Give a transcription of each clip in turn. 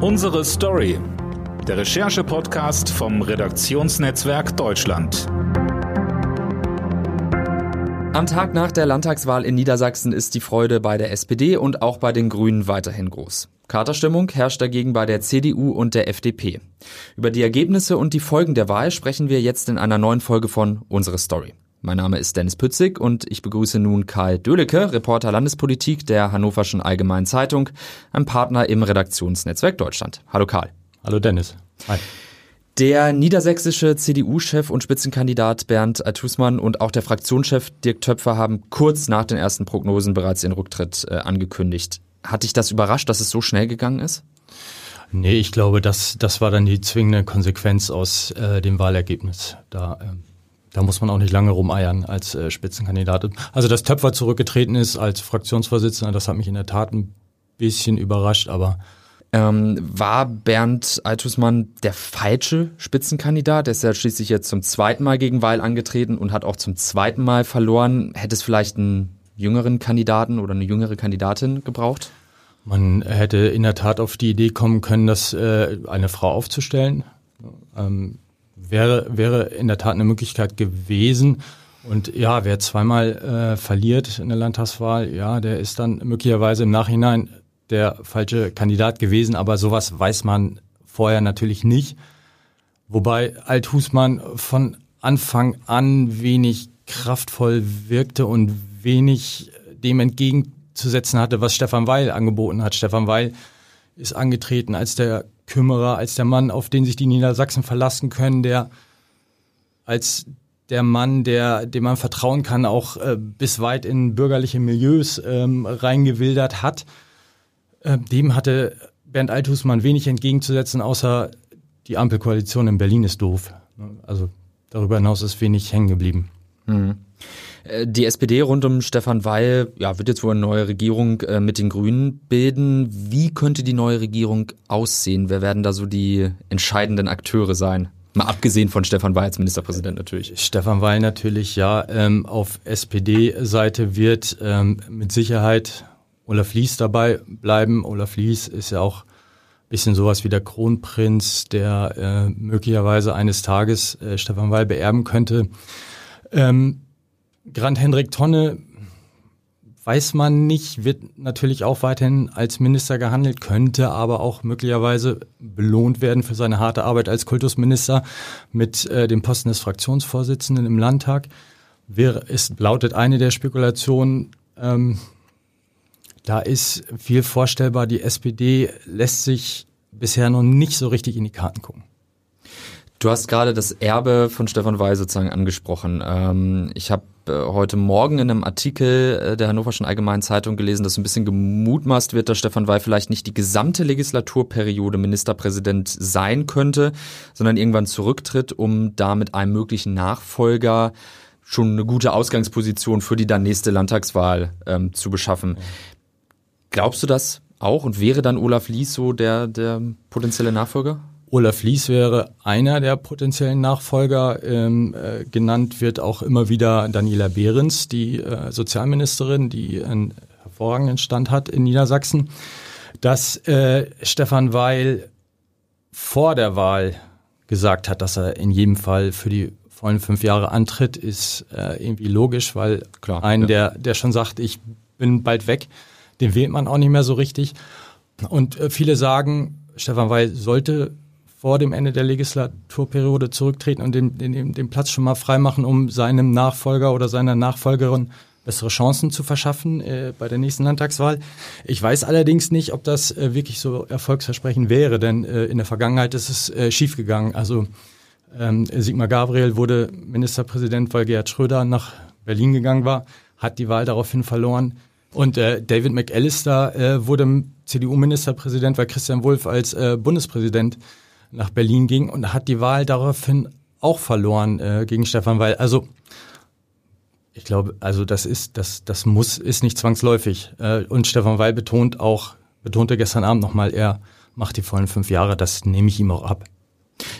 Unsere Story. Der Recherche-Podcast vom Redaktionsnetzwerk Deutschland. Am Tag nach der Landtagswahl in Niedersachsen ist die Freude bei der SPD und auch bei den Grünen weiterhin groß. Katerstimmung herrscht dagegen bei der CDU und der FDP. Über die Ergebnisse und die Folgen der Wahl sprechen wir jetzt in einer neuen Folge von Unsere Story. Mein Name ist Dennis Pützig und ich begrüße nun Karl Dölecke, Reporter Landespolitik der Hannoverschen Allgemeinen Zeitung, ein Partner im Redaktionsnetzwerk Deutschland. Hallo Karl. Hallo Dennis. Hi. Der niedersächsische CDU-Chef und Spitzenkandidat Bernd Altusmann und auch der Fraktionschef Dirk Töpfer haben kurz nach den ersten Prognosen bereits ihren Rücktritt äh, angekündigt. Hat dich das überrascht, dass es so schnell gegangen ist? Nee, ich glaube, das, das war dann die zwingende Konsequenz aus äh, dem Wahlergebnis. Da, ähm, da muss man auch nicht lange rumeiern als äh, Spitzenkandidat. Also, dass Töpfer zurückgetreten ist als Fraktionsvorsitzender, das hat mich in der Tat ein bisschen überrascht, aber ähm, war Bernd Altusmann der falsche Spitzenkandidat? Er ist ja schließlich jetzt zum zweiten Mal gegen Weil angetreten und hat auch zum zweiten Mal verloren. Hätte es vielleicht einen jüngeren Kandidaten oder eine jüngere Kandidatin gebraucht? Man hätte in der Tat auf die Idee kommen können, das äh, eine Frau aufzustellen. Ähm, wäre, wäre in der Tat eine Möglichkeit gewesen. Und ja, wer zweimal äh, verliert in der Landtagswahl, ja, der ist dann möglicherweise im Nachhinein der falsche Kandidat gewesen, aber sowas weiß man vorher natürlich nicht. Wobei Althusmann von Anfang an wenig kraftvoll wirkte und wenig dem entgegenzusetzen hatte, was Stefan Weil angeboten hat. Stefan Weil ist angetreten als der Kümmerer, als der Mann, auf den sich die Niedersachsen verlassen können, der als der Mann, der, dem man vertrauen kann, auch äh, bis weit in bürgerliche Milieus ähm, reingewildert hat. Äh, dem hatte Bernd Althusmann wenig entgegenzusetzen, außer die Ampelkoalition in Berlin ist doof. Also darüber hinaus ist wenig hängen geblieben. Mhm. Die SPD rund um Stefan Weil ja, wird jetzt wohl eine neue Regierung äh, mit den Grünen bilden. Wie könnte die neue Regierung aussehen? Wer werden da so die entscheidenden Akteure sein? Mal abgesehen von Stefan Weil als Ministerpräsident natürlich. Stefan Weil natürlich, ja. Ähm, auf SPD-Seite wird ähm, mit Sicherheit Olaf Lies dabei bleiben. Olaf Lies ist ja auch ein bisschen sowas wie der Kronprinz, der äh, möglicherweise eines Tages äh, Stefan Weil beerben könnte. Ähm, Grant Hendrik Tonne weiß man nicht, wird natürlich auch weiterhin als Minister gehandelt, könnte aber auch möglicherweise belohnt werden für seine harte Arbeit als Kultusminister mit äh, dem Posten des Fraktionsvorsitzenden im Landtag. Wäre, es lautet eine der Spekulationen, ähm, da ist viel vorstellbar. Die SPD lässt sich bisher noch nicht so richtig in die Karten gucken. Du hast gerade das Erbe von Stefan Weil sozusagen angesprochen. Ähm, ich habe äh, heute Morgen in einem Artikel äh, der Hannoverschen Allgemeinen Zeitung gelesen, dass ein bisschen gemutmaßt wird, dass Stefan Weil vielleicht nicht die gesamte Legislaturperiode Ministerpräsident sein könnte, sondern irgendwann zurücktritt, um da mit einem möglichen Nachfolger schon eine gute Ausgangsposition für die dann nächste Landtagswahl ähm, zu beschaffen. Glaubst du das auch und wäre dann Olaf Lies so der, der potenzielle Nachfolger? Olaf Lies wäre einer der potenziellen Nachfolger. Ähm, äh, genannt wird auch immer wieder Daniela Behrens, die äh, Sozialministerin, die einen hervorragenden Stand hat in Niedersachsen. Dass äh, Stefan Weil vor der Wahl gesagt hat, dass er in jedem Fall für die vollen fünf Jahre antritt, ist äh, irgendwie logisch, weil Klar, ein, ja. der, der schon sagt, ich bin bald weg, den wählt man auch nicht mehr so richtig. Und äh, viele sagen, Stefan Weil sollte vor dem Ende der Legislaturperiode zurücktreten und den, den, den Platz schon mal freimachen, um seinem Nachfolger oder seiner Nachfolgerin bessere Chancen zu verschaffen äh, bei der nächsten Landtagswahl. Ich weiß allerdings nicht, ob das äh, wirklich so erfolgsversprechend wäre, denn äh, in der Vergangenheit ist es äh, schiefgegangen. Also ähm, Sigmar Gabriel wurde Ministerpräsident, weil Gerhard Schröder nach Berlin gegangen war, hat die Wahl daraufhin verloren. Und äh, David McAllister äh, wurde CDU-Ministerpräsident, weil Christian Wulff als äh, Bundespräsident nach Berlin ging und hat die Wahl daraufhin auch verloren äh, gegen Stefan Weil. Also ich glaube, also das ist, das, das muss, ist nicht zwangsläufig. Äh, und Stefan Weil betont auch, betonte gestern Abend nochmal, er macht die vollen fünf Jahre, das nehme ich ihm auch ab.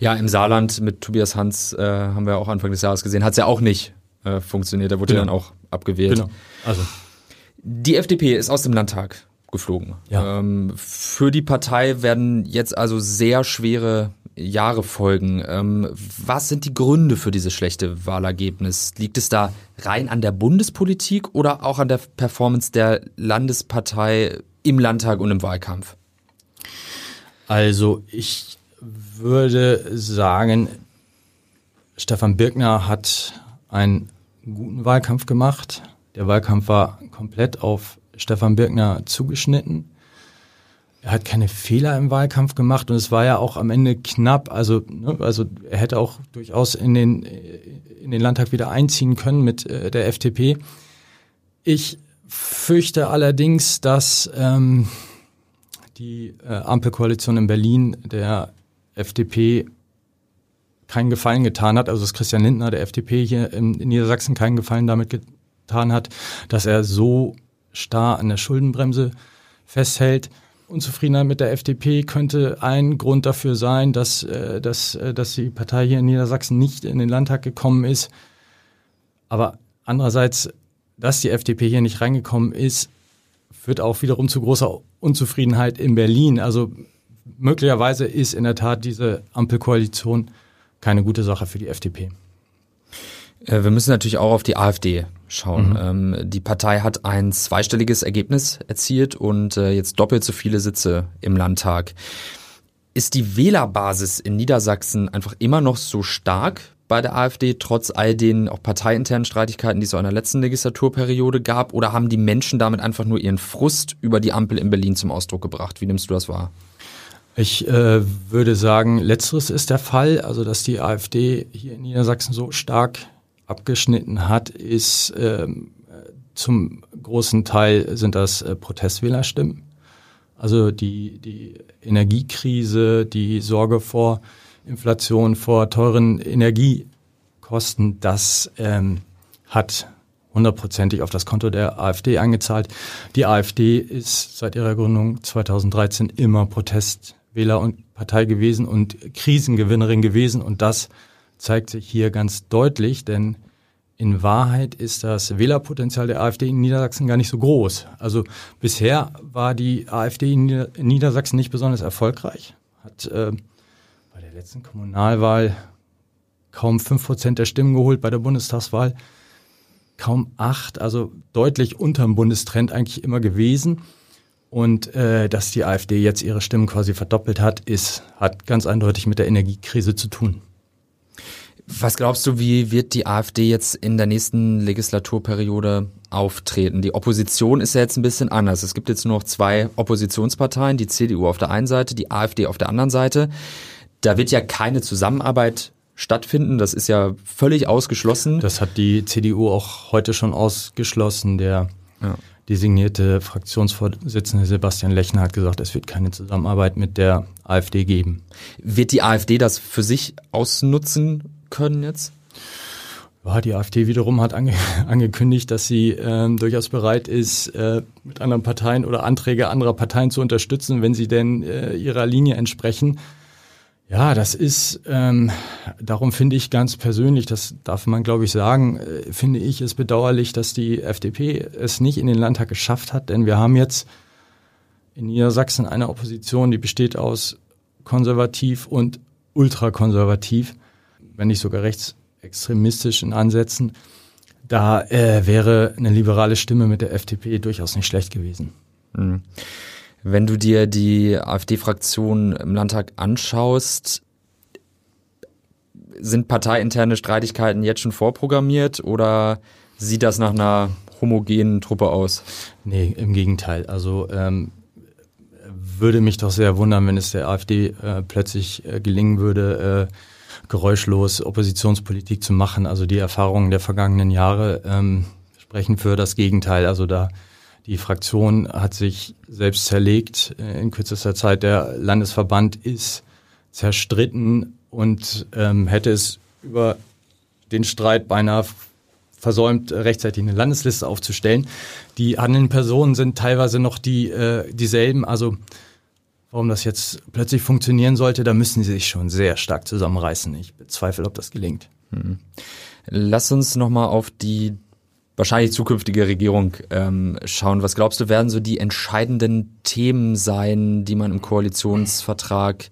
Ja, im Saarland mit Tobias Hans äh, haben wir auch Anfang des Jahres gesehen, hat es ja auch nicht äh, funktioniert. Da wurde genau. dann auch abgewählt. Genau. Also. Die FDP ist aus dem Landtag. Geflogen. Ja. Ähm, für die Partei werden jetzt also sehr schwere Jahre folgen. Ähm, was sind die Gründe für dieses schlechte Wahlergebnis? Liegt es da rein an der Bundespolitik oder auch an der Performance der Landespartei im Landtag und im Wahlkampf? Also ich würde sagen, Stefan Birkner hat einen guten Wahlkampf gemacht. Der Wahlkampf war komplett auf Stefan Birkner zugeschnitten. Er hat keine Fehler im Wahlkampf gemacht und es war ja auch am Ende knapp. Also, ne, also er hätte auch durchaus in den, in den Landtag wieder einziehen können mit äh, der FDP. Ich fürchte allerdings, dass ähm, die äh, Ampelkoalition in Berlin der FDP keinen Gefallen getan hat, also dass Christian Lindner der FDP hier in, in Niedersachsen keinen Gefallen damit getan hat, dass er so starr an der Schuldenbremse festhält. Unzufriedenheit mit der FDP könnte ein Grund dafür sein, dass, äh, dass, äh, dass die Partei hier in Niedersachsen nicht in den Landtag gekommen ist. Aber andererseits, dass die FDP hier nicht reingekommen ist, führt auch wiederum zu großer Unzufriedenheit in Berlin. Also möglicherweise ist in der Tat diese Ampelkoalition keine gute Sache für die FDP. Äh, wir müssen natürlich auch auf die AfD schauen. Mhm. Ähm, die Partei hat ein zweistelliges Ergebnis erzielt und äh, jetzt doppelt so viele Sitze im Landtag. Ist die Wählerbasis in Niedersachsen einfach immer noch so stark bei der AfD, trotz all den auch parteiinternen Streitigkeiten, die es auch in der letzten Legislaturperiode gab? Oder haben die Menschen damit einfach nur ihren Frust über die Ampel in Berlin zum Ausdruck gebracht? Wie nimmst du das wahr? Ich äh, würde sagen, letzteres ist der Fall. Also, dass die AfD hier in Niedersachsen so stark abgeschnitten hat, ist ähm, zum großen Teil sind das äh, Protestwählerstimmen. Also die, die Energiekrise, die Sorge vor Inflation, vor teuren Energiekosten, das ähm, hat hundertprozentig auf das Konto der AfD eingezahlt. Die AfD ist seit ihrer Gründung 2013 immer Protestwähler und Partei gewesen und Krisengewinnerin gewesen und das zeigt sich hier ganz deutlich, denn in Wahrheit ist das Wählerpotenzial der AfD in Niedersachsen gar nicht so groß. Also bisher war die AfD in Niedersachsen nicht besonders erfolgreich, hat äh, bei der letzten Kommunalwahl kaum fünf Prozent der Stimmen geholt, bei der Bundestagswahl kaum acht, also deutlich unterm Bundestrend eigentlich immer gewesen. Und äh, dass die AfD jetzt ihre Stimmen quasi verdoppelt hat, ist, hat ganz eindeutig mit der Energiekrise zu tun. Was glaubst du, wie wird die AfD jetzt in der nächsten Legislaturperiode auftreten? Die Opposition ist ja jetzt ein bisschen anders. Es gibt jetzt nur noch zwei Oppositionsparteien, die CDU auf der einen Seite, die AfD auf der anderen Seite. Da wird ja keine Zusammenarbeit stattfinden. Das ist ja völlig ausgeschlossen. Das hat die CDU auch heute schon ausgeschlossen. Der ja. designierte Fraktionsvorsitzende Sebastian Lechner hat gesagt, es wird keine Zusammenarbeit mit der AfD geben. Wird die AfD das für sich ausnutzen können jetzt? Die AfD wiederum hat ange angekündigt, dass sie ähm, durchaus bereit ist, äh, mit anderen Parteien oder Anträge anderer Parteien zu unterstützen, wenn sie denn äh, ihrer Linie entsprechen. Ja, das ist, ähm, darum finde ich ganz persönlich, das darf man glaube ich sagen, äh, finde ich es bedauerlich, dass die FDP es nicht in den Landtag geschafft hat, denn wir haben jetzt in Niedersachsen eine Opposition, die besteht aus konservativ und ultrakonservativ wenn nicht sogar rechtsextremistischen Ansätzen, da äh, wäre eine liberale Stimme mit der FDP durchaus nicht schlecht gewesen. Mhm. Wenn du dir die AfD-Fraktion im Landtag anschaust, sind parteiinterne Streitigkeiten jetzt schon vorprogrammiert oder sieht das nach einer homogenen Truppe aus? Nee, im Gegenteil. Also ähm, würde mich doch sehr wundern, wenn es der AfD äh, plötzlich äh, gelingen würde, äh, geräuschlos Oppositionspolitik zu machen. Also die Erfahrungen der vergangenen Jahre ähm, sprechen für das Gegenteil. Also da die Fraktion hat sich selbst zerlegt äh, in kürzester Zeit. Der Landesverband ist zerstritten und ähm, hätte es über den Streit beinahe versäumt, rechtzeitig eine Landesliste aufzustellen. Die handelnden Personen sind teilweise noch die äh, dieselben. Also Warum das jetzt plötzlich funktionieren sollte, da müssen sie sich schon sehr stark zusammenreißen. Ich bezweifle, ob das gelingt. Hm. Lass uns nochmal auf die wahrscheinlich zukünftige Regierung ähm, schauen. Was glaubst du, werden so die entscheidenden Themen sein, die man im Koalitionsvertrag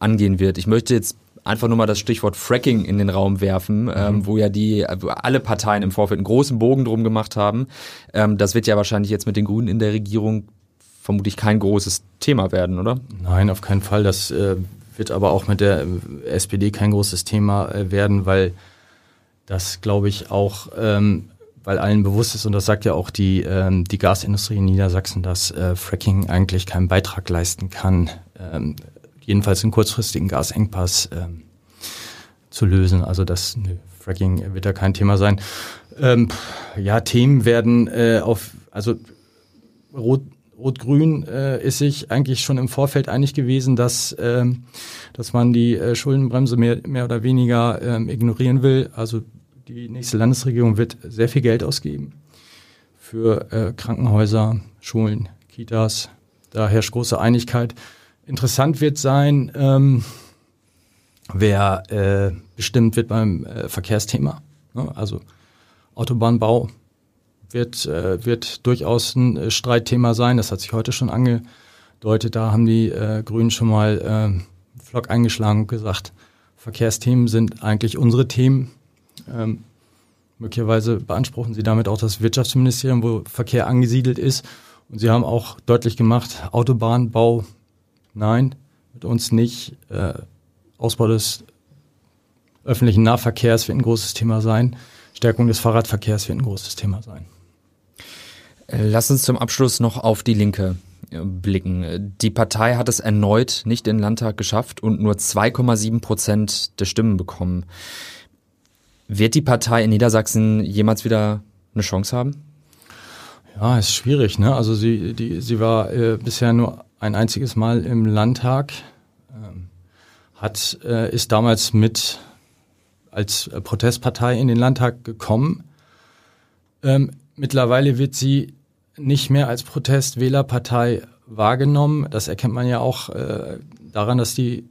angehen wird? Ich möchte jetzt einfach nur mal das Stichwort Fracking in den Raum werfen, mhm. ähm, wo ja die wo alle Parteien im Vorfeld einen großen Bogen drum gemacht haben. Ähm, das wird ja wahrscheinlich jetzt mit den Grünen in der Regierung vermutlich kein großes Thema werden, oder? Nein, auf keinen Fall. Das äh, wird aber auch mit der SPD kein großes Thema äh, werden, weil das, glaube ich, auch ähm, weil allen bewusst ist, und das sagt ja auch die, ähm, die Gasindustrie in Niedersachsen, dass äh, Fracking eigentlich keinen Beitrag leisten kann, ähm, jedenfalls einen kurzfristigen Gasengpass ähm, zu lösen. Also das nö, Fracking wird da kein Thema sein. Ähm, ja, Themen werden äh, auf, also Rot, Rot-Grün äh, ist sich eigentlich schon im Vorfeld einig gewesen, dass, ähm, dass man die äh, Schuldenbremse mehr, mehr oder weniger ähm, ignorieren will. Also die nächste Landesregierung wird sehr viel Geld ausgeben für äh, Krankenhäuser, Schulen, Kitas. Da herrscht große Einigkeit. Interessant wird sein, ähm, wer äh, bestimmt wird beim äh, Verkehrsthema. Ne? Also Autobahnbau wird, äh, wird durchaus ein äh, Streitthema sein. Das hat sich heute schon angedeutet. Da haben die äh, Grünen schon mal äh, Flock eingeschlagen und gesagt, Verkehrsthemen sind eigentlich unsere Themen. Ähm, möglicherweise beanspruchen sie damit auch das Wirtschaftsministerium, wo Verkehr angesiedelt ist. Und sie haben auch deutlich gemacht, Autobahnbau, nein, mit uns nicht. Äh, Ausbau des öffentlichen Nahverkehrs wird ein großes Thema sein. Stärkung des Fahrradverkehrs wird ein großes Thema sein. Lass uns zum Abschluss noch auf die Linke äh, blicken. Die Partei hat es erneut nicht in den Landtag geschafft und nur 2,7 Prozent der Stimmen bekommen. Wird die Partei in Niedersachsen jemals wieder eine Chance haben? Ja, ist schwierig. Ne? Also sie, die, sie war äh, bisher nur ein einziges Mal im Landtag, ähm, hat, äh, ist damals mit als Protestpartei in den Landtag gekommen. Ähm, mittlerweile wird sie nicht mehr als Protestwählerpartei wahrgenommen. Das erkennt man ja auch äh, daran, dass die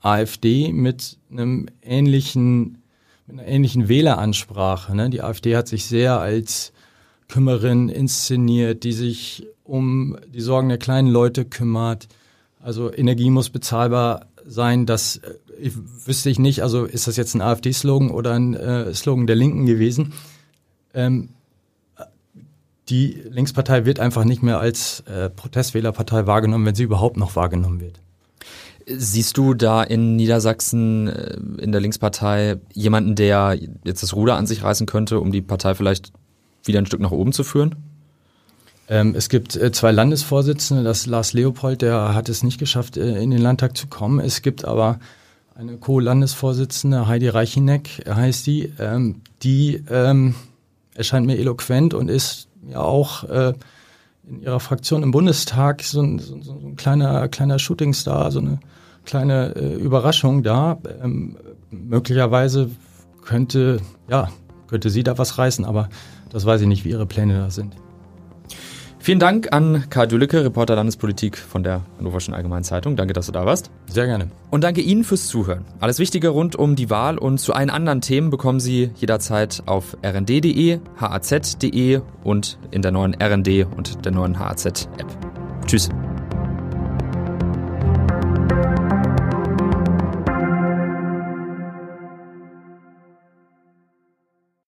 AfD mit einem ähnlichen mit einer ähnlichen Wähleransprache. Ne? Die AfD hat sich sehr als Kümmerin inszeniert, die sich um die Sorgen der kleinen Leute kümmert. Also Energie muss bezahlbar sein. Das äh, ich, wüsste ich nicht. Also ist das jetzt ein AfD-Slogan oder ein äh, Slogan der Linken gewesen? Ähm, die Linkspartei wird einfach nicht mehr als äh, Protestwählerpartei wahrgenommen, wenn sie überhaupt noch wahrgenommen wird. Siehst du da in Niedersachsen äh, in der Linkspartei jemanden, der jetzt das Ruder an sich reißen könnte, um die Partei vielleicht wieder ein Stück nach oben zu führen? Ähm, es gibt äh, zwei Landesvorsitzende, das Lars Leopold, der hat es nicht geschafft, äh, in den Landtag zu kommen. Es gibt aber eine Co-Landesvorsitzende, Heidi Reichineck heißt die, ähm, die ähm, erscheint mir eloquent und ist ja auch äh, in ihrer Fraktion im Bundestag so ein, so, so ein kleiner, kleiner Shootingstar, so eine kleine äh, Überraschung da. Ähm, möglicherweise könnte, ja, könnte sie da was reißen, aber das weiß ich nicht, wie ihre Pläne da sind. Vielen Dank an Karl Düllecke, Reporter Landespolitik von der Hannoverschen Allgemeinen Zeitung. Danke, dass du da warst. Sehr gerne. Und danke Ihnen fürs Zuhören. Alles Wichtige rund um die Wahl und zu allen anderen Themen bekommen Sie jederzeit auf rnd.de, haz.de und in der neuen RND und der neuen HAZ-App. Tschüss.